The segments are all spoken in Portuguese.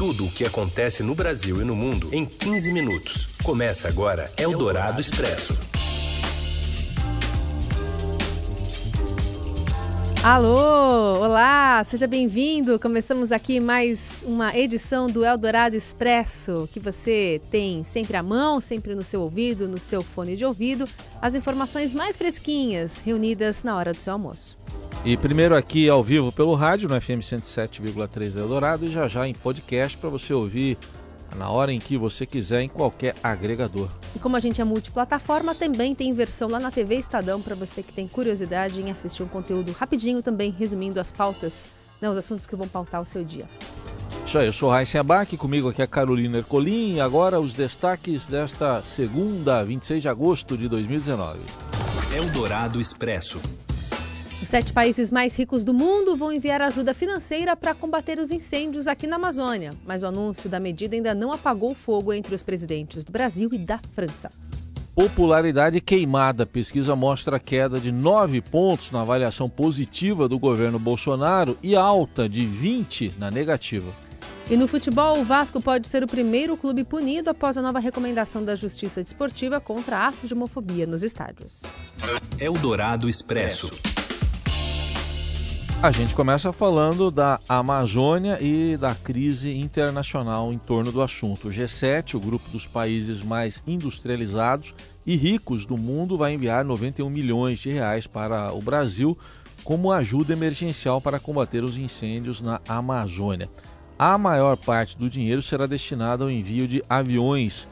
tudo o que acontece no Brasil e no mundo em 15 minutos. Começa agora Eldorado Expresso. Alô, olá, seja bem-vindo. Começamos aqui mais uma edição do Eldorado Expresso, que você tem sempre à mão, sempre no seu ouvido, no seu fone de ouvido, as informações mais fresquinhas reunidas na hora do seu almoço. E primeiro aqui ao vivo pelo rádio no FM 107,3 Eldorado e já já em podcast para você ouvir na hora em que você quiser, em qualquer agregador. E como a gente é multiplataforma, também tem versão lá na TV Estadão para você que tem curiosidade em assistir um conteúdo rapidinho também, resumindo as pautas, né, os assuntos que vão pautar o seu dia. Isso aí, eu sou Raíssa Abac, comigo aqui é a Carolina Ercolim e agora os destaques desta segunda, 26 de agosto de 2019. Eldorado Expresso. Sete países mais ricos do mundo vão enviar ajuda financeira para combater os incêndios aqui na Amazônia, mas o anúncio da medida ainda não apagou o fogo entre os presidentes do Brasil e da França. Popularidade queimada. Pesquisa mostra queda de 9 pontos na avaliação positiva do governo Bolsonaro e alta de 20 na negativa. E no futebol, o Vasco pode ser o primeiro clube punido após a nova recomendação da Justiça Desportiva contra atos de homofobia nos estádios. Eldorado Expresso. A gente começa falando da Amazônia e da crise internacional em torno do assunto. O G7, o grupo dos países mais industrializados e ricos do mundo, vai enviar 91 milhões de reais para o Brasil como ajuda emergencial para combater os incêndios na Amazônia. A maior parte do dinheiro será destinada ao envio de aviões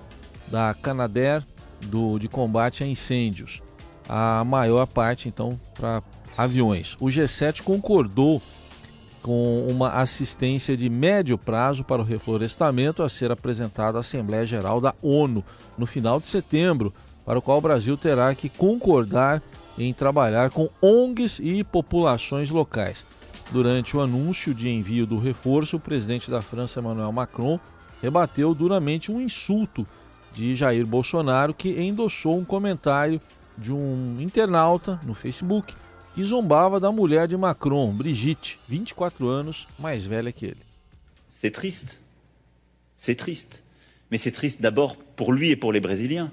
da Canadair do, de combate a incêndios. A maior parte, então, para aviões. O G7 concordou com uma assistência de médio prazo para o reflorestamento a ser apresentada à Assembleia Geral da ONU no final de setembro, para o qual o Brasil terá que concordar em trabalhar com ONGs e populações locais. Durante o anúncio de envio do reforço, o presidente da França, Emmanuel Macron, rebateu duramente um insulto de Jair Bolsonaro, que endossou um comentário de um internauta no Facebook e zombava da mulher de Macron, Brigitte, 24 anos mais velha que ele. C'est triste. C'est triste. Mais c'est triste d'abord pour lui et pour les Brésiliens.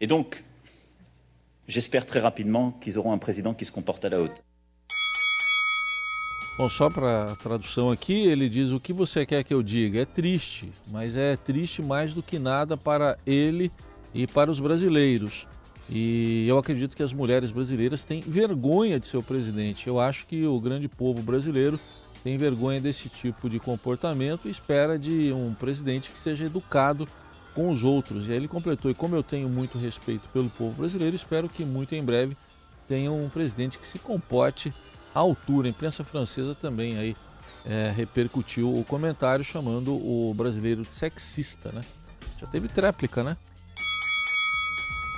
Et donc, j'espère très rapidement qu'ils auront un président qui se comporte à la hauteur. Bom, só para tradução aqui, ele diz: O que você quer que eu diga? É triste, mas é triste mais do que nada para ele e para os brasileiros. E eu acredito que as mulheres brasileiras têm vergonha de seu presidente. Eu acho que o grande povo brasileiro tem vergonha desse tipo de comportamento e espera de um presidente que seja educado com os outros. E aí ele completou: e como eu tenho muito respeito pelo povo brasileiro, espero que muito em breve tenha um presidente que se comporte à altura. A imprensa francesa também aí é, repercutiu o comentário chamando o brasileiro de sexista, né? Já teve tréplica, né?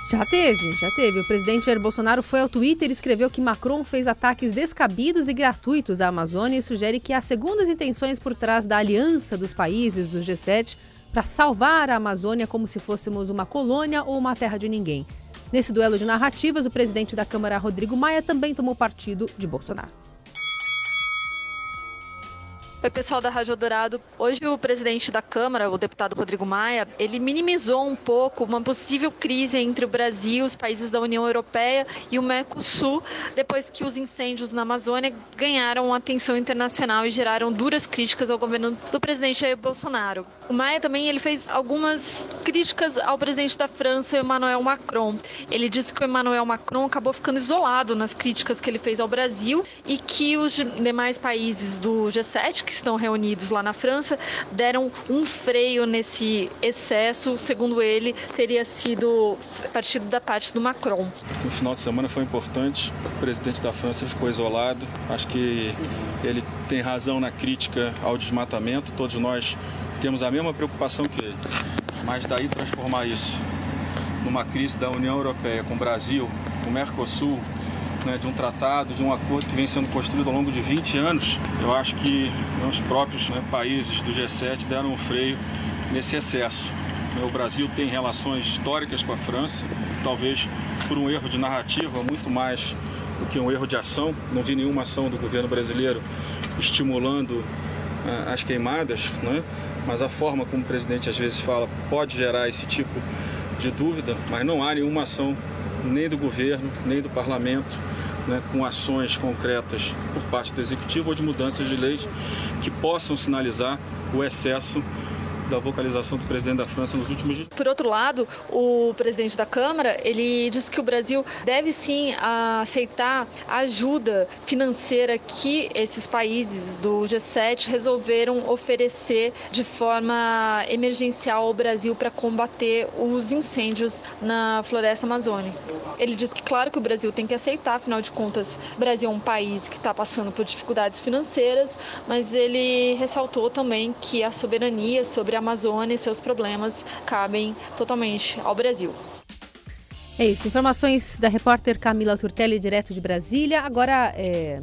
Já teve, já teve. O presidente Jair Bolsonaro foi ao Twitter e escreveu que Macron fez ataques descabidos e gratuitos à Amazônia e sugere que há segundas intenções por trás da aliança dos países do G7 para salvar a Amazônia como se fôssemos uma colônia ou uma terra de ninguém. Nesse duelo de narrativas, o presidente da Câmara, Rodrigo Maia, também tomou partido de Bolsonaro. Oi, pessoal da Rádio Dourado. Hoje o presidente da Câmara, o deputado Rodrigo Maia, ele minimizou um pouco uma possível crise entre o Brasil, os países da União Europeia e o Mercosul, depois que os incêndios na Amazônia ganharam atenção internacional e geraram duras críticas ao governo do presidente Jair Bolsonaro. O Maia também ele fez algumas críticas ao presidente da França, Emmanuel Macron. Ele disse que o Emmanuel Macron acabou ficando isolado nas críticas que ele fez ao Brasil e que os demais países do G7 que estão reunidos lá na França deram um freio nesse excesso, segundo ele, teria sido partido da parte do Macron. No final de semana foi importante, o presidente da França ficou isolado, acho que ele tem razão na crítica ao desmatamento, todos nós temos a mesma preocupação que ele, mas daí transformar isso numa crise da União Europeia com o Brasil, com o Mercosul, né, de um tratado, de um acordo que vem sendo construído ao longo de 20 anos, eu acho que os próprios né, países do G7 deram um freio nesse excesso. O Brasil tem relações históricas com a França, talvez por um erro de narrativa, muito mais do que um erro de ação. Não vi nenhuma ação do governo brasileiro estimulando as queimadas, né? mas a forma como o presidente às vezes fala pode gerar esse tipo de dúvida, mas não há nenhuma ação nem do governo, nem do parlamento, né, com ações concretas por parte do executivo ou de mudanças de leis que possam sinalizar o excesso da vocalização do presidente da França nos últimos dias. Por outro lado, o presidente da Câmara, ele disse que o Brasil deve sim aceitar a ajuda financeira que esses países do G7 resolveram oferecer de forma emergencial ao Brasil para combater os incêndios na floresta amazônica. Ele disse que claro que o Brasil tem que aceitar, afinal de contas, o Brasil é um país que está passando por dificuldades financeiras, mas ele ressaltou também que a soberania sobre a Amazônia e seus problemas cabem totalmente ao Brasil. É isso. Informações da repórter Camila Turtelli, direto de Brasília. Agora, é,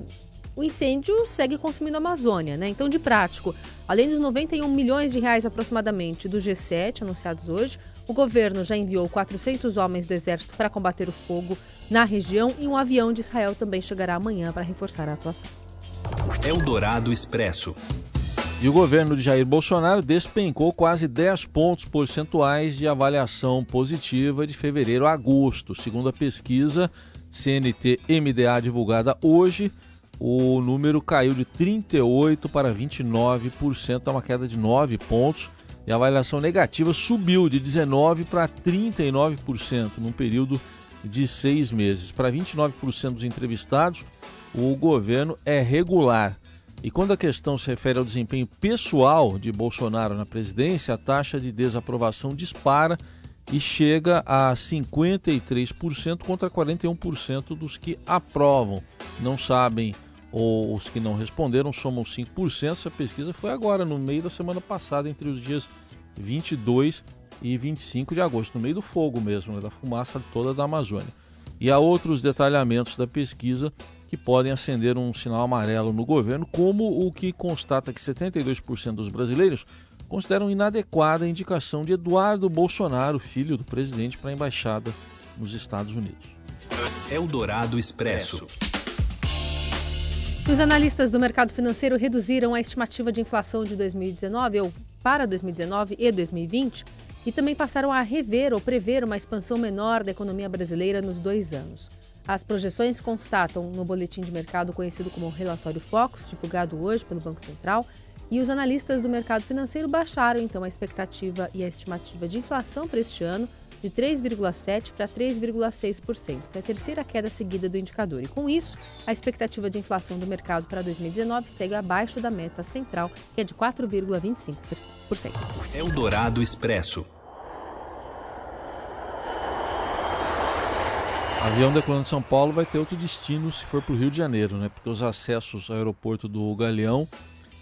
o incêndio segue consumindo a Amazônia, né? Então, de prático, além dos 91 milhões de reais aproximadamente do G7 anunciados hoje, o governo já enviou 400 homens do Exército para combater o fogo na região e um avião de Israel também chegará amanhã para reforçar a atuação. Eldorado Expresso. E o governo de Jair Bolsonaro despencou quase 10 pontos percentuais de avaliação positiva de fevereiro a agosto. Segundo a pesquisa CNT-MDA divulgada hoje, o número caiu de 38% para 29%, é uma queda de 9 pontos. E a avaliação negativa subiu de 19% para 39% num período de seis meses. Para 29% dos entrevistados, o governo é regular. E quando a questão se refere ao desempenho pessoal de Bolsonaro na presidência, a taxa de desaprovação dispara e chega a 53% contra 41% dos que aprovam. Não sabem ou os que não responderam somam 5%. Essa pesquisa foi agora, no meio da semana passada, entre os dias 22 e 25 de agosto, no meio do fogo mesmo, né, da fumaça toda da Amazônia. E há outros detalhamentos da pesquisa que podem acender um sinal amarelo no governo, como o que constata que 72% dos brasileiros consideram inadequada a indicação de Eduardo Bolsonaro, filho do presidente, para a embaixada nos Estados Unidos. Eldorado Expresso. Os analistas do mercado financeiro reduziram a estimativa de inflação de 2019 ou para 2019 e 2020 e também passaram a rever ou prever uma expansão menor da economia brasileira nos dois anos. As projeções constatam no boletim de mercado conhecido como Relatório Focus, divulgado hoje pelo Banco Central, e os analistas do mercado financeiro baixaram então a expectativa e a estimativa de inflação para este ano de 3,7% para 3,6%, que é a terceira queda seguida do indicador. E com isso, a expectativa de inflação do mercado para 2019 segue abaixo da meta central, que é de 4,25%. Eldorado Expresso. Avião decolando de São Paulo vai ter outro destino se for para o Rio de Janeiro, né? Porque os acessos ao aeroporto do Galeão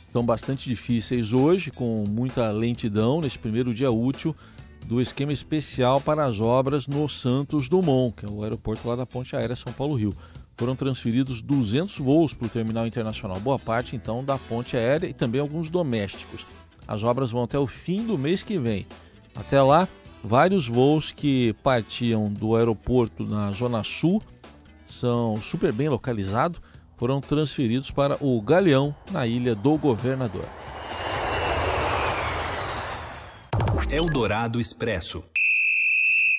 estão bastante difíceis hoje, com muita lentidão nesse primeiro dia útil do esquema especial para as obras no Santos Dumont, que é o aeroporto lá da Ponte Aérea São Paulo-Rio. Foram transferidos 200 voos para o terminal internacional, boa parte então da Ponte Aérea e também alguns domésticos. As obras vão até o fim do mês que vem. Até lá, Vários voos que partiam do aeroporto na Zona Sul são super bem localizados, foram transferidos para o Galeão, na ilha do Governador. Eldorado Expresso.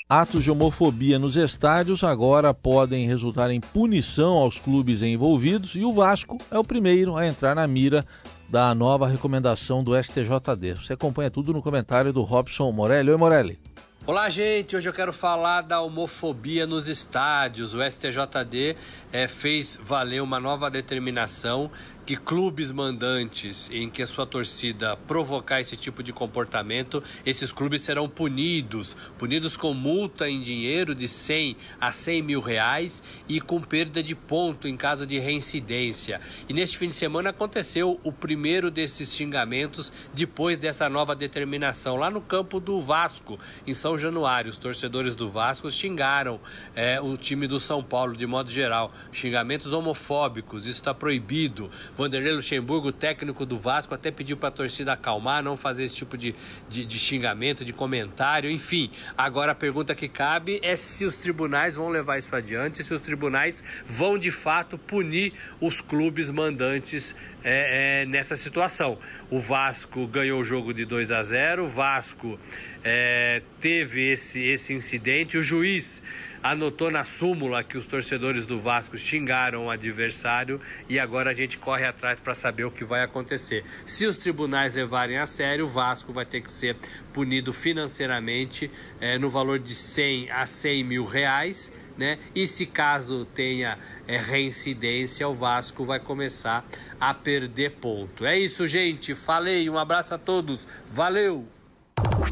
Atos de homofobia nos estádios agora podem resultar em punição aos clubes envolvidos e o Vasco é o primeiro a entrar na mira da nova recomendação do STJD. Você acompanha tudo no comentário do Robson Morelli. Oi, Morelli. Olá, gente. Hoje eu quero falar da homofobia nos estádios. O STJD é, fez valer uma nova determinação que clubes mandantes em que a sua torcida provocar esse tipo de comportamento, esses clubes serão punidos, punidos com multa em dinheiro de 100 a 100 mil reais e com perda de ponto em caso de reincidência. E neste fim de semana aconteceu o primeiro desses xingamentos depois dessa nova determinação lá no campo do Vasco, em São Januário. Os torcedores do Vasco xingaram é, o time do São Paulo de modo geral, xingamentos homofóbicos. Isso está proibido Vanderlei Luxemburgo, técnico do Vasco, até pediu para a torcida acalmar, não fazer esse tipo de, de, de xingamento, de comentário, enfim. Agora a pergunta que cabe é se os tribunais vão levar isso adiante, se os tribunais vão de fato punir os clubes mandantes é, é, nessa situação. O Vasco ganhou o jogo de 2 a 0, o Vasco é, teve esse, esse incidente, o juiz anotou na súmula que os torcedores do Vasco xingaram o adversário e agora a gente corre atrás para saber o que vai acontecer. Se os tribunais levarem a sério, o Vasco vai ter que ser punido financeiramente é, no valor de 100 a 100 mil reais. Né? E se caso tenha é, reincidência, o Vasco vai começar a perder ponto. É isso, gente. Falei. Um abraço a todos. Valeu!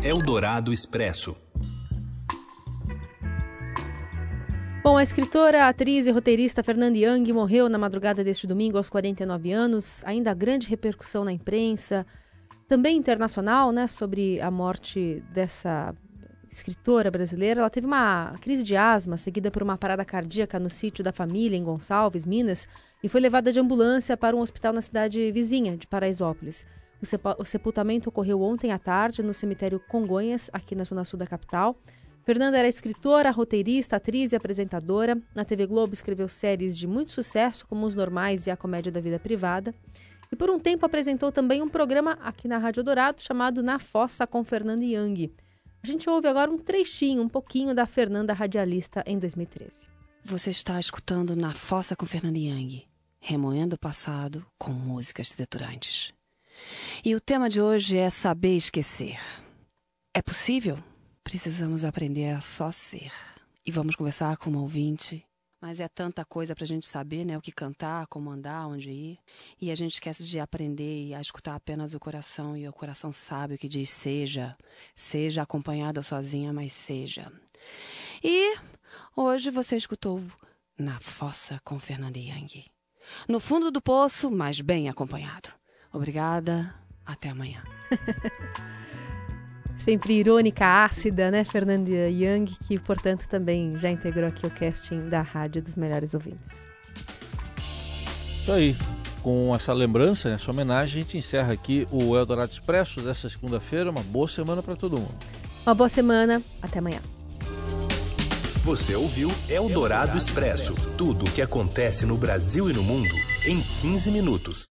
Eldorado Expresso. Bom, a escritora, atriz e roteirista Fernanda Young morreu na madrugada deste domingo aos 49 anos. Ainda grande repercussão na imprensa, também internacional, né, sobre a morte dessa escritora brasileira. Ela teve uma crise de asma seguida por uma parada cardíaca no sítio da família em Gonçalves, Minas, e foi levada de ambulância para um hospital na cidade vizinha de Paraisópolis. O sepultamento ocorreu ontem à tarde no cemitério Congonhas, aqui na zona sul da capital. Fernanda era escritora, roteirista, atriz e apresentadora. Na TV Globo escreveu séries de muito sucesso, como Os Normais e A Comédia da Vida Privada. E por um tempo apresentou também um programa aqui na Rádio Dourado chamado Na Fossa com Fernanda Young. A gente ouve agora um trechinho, um pouquinho da Fernanda Radialista em 2013. Você está escutando Na Fossa com Fernanda Young, remoendo o passado com músicas deturantes. E o tema de hoje é saber esquecer. É possível? Precisamos aprender a só ser. E vamos conversar com um ouvinte. Mas é tanta coisa para a gente saber, né? O que cantar, como andar, onde ir. E a gente esquece de aprender a escutar apenas o coração. E o coração sabe o que diz seja. Seja acompanhado ou sozinha, mas seja. E hoje você escutou Na Fossa com Fernanda Yang. No fundo do poço, mas bem acompanhado. Obrigada. Até amanhã. Sempre irônica, ácida, né, Fernanda Young, que, portanto, também já integrou aqui o casting da Rádio dos Melhores Ouvintes. Isso aí. Com essa lembrança, essa homenagem, a gente encerra aqui o Eldorado Expresso dessa segunda-feira. Uma boa semana para todo mundo. Uma boa semana. Até amanhã. Você ouviu Eldorado Expresso tudo o que acontece no Brasil e no mundo em 15 minutos.